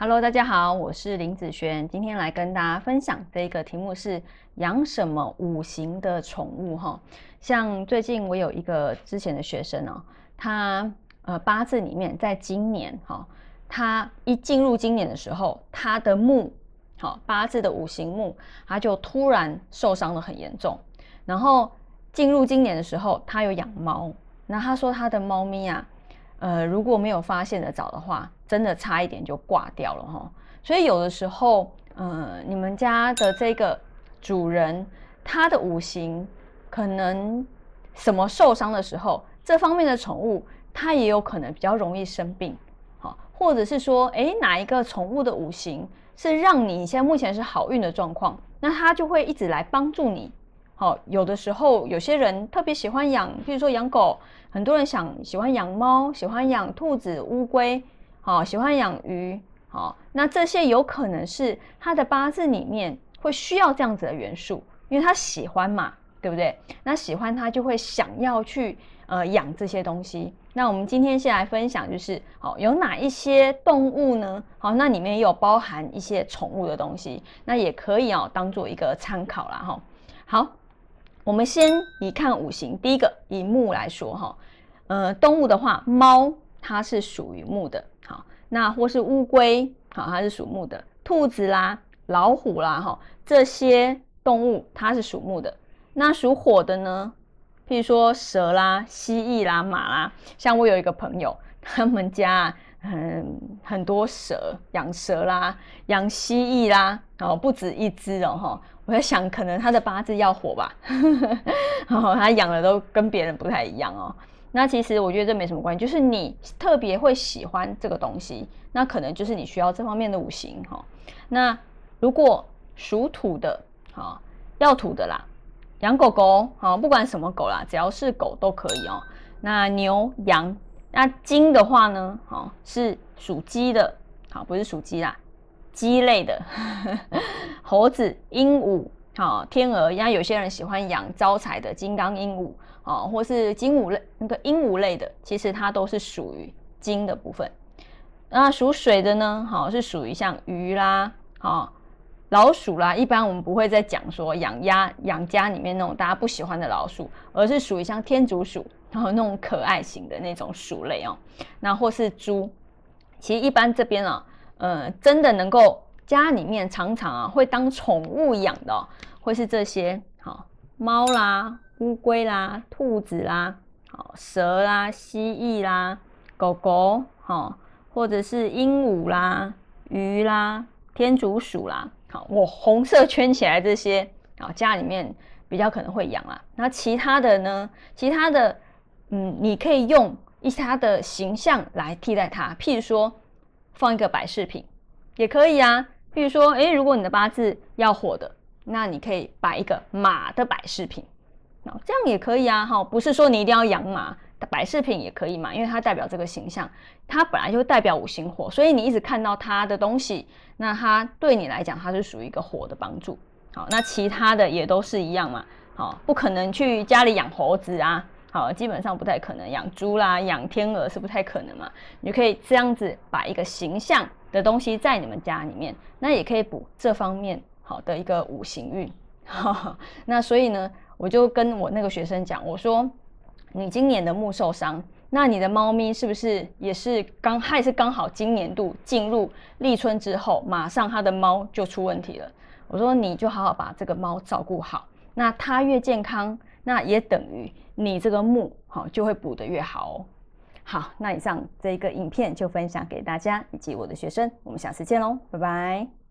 Hello，大家好，我是林子璇，今天来跟大家分享这个题目是养什么五行的宠物哈。像最近我有一个之前的学生哦，他呃八字里面在今年哈，他一进入今年的时候，他的木好八字的五行木，他就突然受伤的很严重。然后进入今年的时候，他有养猫，那他说他的猫咪啊。呃，如果没有发现的早的话，真的差一点就挂掉了哈。所以有的时候，呃，你们家的这个主人，他的五行可能什么受伤的时候，这方面的宠物，它也有可能比较容易生病，好，或者是说，哎，哪一个宠物的五行是让你现在目前是好运的状况，那它就会一直来帮助你。好，有的时候有些人特别喜欢养，譬如说养狗，很多人想喜欢养猫，喜欢养兔子、乌龟，好，喜欢养鱼，好，那这些有可能是他的八字里面会需要这样子的元素，因为他喜欢嘛，对不对？那喜欢他就会想要去呃养这些东西。那我们今天先来分享，就是好有哪一些动物呢？好，那里面也有包含一些宠物的东西，那也可以哦当做一个参考啦。哈。好。我们先以看五行，第一个以木来说哈，呃，动物的话，猫它是属于木的，好，那或是乌龟，好，它是属木的，兔子啦、老虎啦，哈，这些动物它是属木的。那属火的呢？譬如说蛇啦、蜥蜴啦、马啦，像我有一个朋友，他们家很很多蛇，养蛇啦，养蜥蜴啦，哦，不止一只哦，哈。我在想，可能他的八字要火吧，然后他养的都跟别人不太一样哦。那其实我觉得这没什么关系，就是你特别会喜欢这个东西，那可能就是你需要这方面的五行哈。那如果属土的，哈，要土的啦，养狗狗，好，不管什么狗啦，只要是狗都可以哦。那牛、羊，那金的话呢，好，是属鸡的，好，不是属鸡啦。鸡类的 猴子、鹦鹉、好天鹅，像有些人喜欢养招财的金刚鹦鹉，哦，或是金鹉类那个鹦鹉类的，其实它都是属于金的部分。那属水的呢，好是属于像鱼啦，好老鼠啦。一般我们不会再讲说养鸭、养家里面那种大家不喜欢的老鼠，而是属于像天竺鼠，然后那种可爱型的那种鼠类哦。那或是猪，其实一般这边啊。呃，真的能够家里面常常啊会当宠物养的，会是这些好猫啦、乌龟啦、兔子啦、好蛇啦、蜥蜴啦、狗狗好，或者是鹦鹉啦、鱼啦、天竺鼠啦，好我红色圈起来这些啊，家里面比较可能会养啊。那其他的呢？其他的嗯，你可以用一些它的形象来替代它，譬如说。放一个摆饰品也可以啊，比如说，诶，如果你的八字要火的，那你可以摆一个马的摆饰品，那，这样也可以啊，哈，不是说你一定要养马，摆饰品也可以嘛，因为它代表这个形象，它本来就代表五行火，所以你一直看到它的东西，那它对你来讲，它是属于一个火的帮助，好，那其他的也都是一样嘛，好，不可能去家里养猴子啊。好，基本上不太可能养猪啦，养天鹅是不太可能嘛。你可以这样子把一个形象的东西在你们家里面，那也可以补这方面好的一个五行运。那所以呢，我就跟我那个学生讲，我说你今年的木受伤，那你的猫咪是不是也是刚还是刚好今年度进入立春之后，马上它的猫就出问题了。我说你就好好把这个猫照顾好，那它越健康。那也等于你这个木好就会补得越好哦。好，那以上这一个影片就分享给大家以及我的学生，我们下次见喽，拜拜。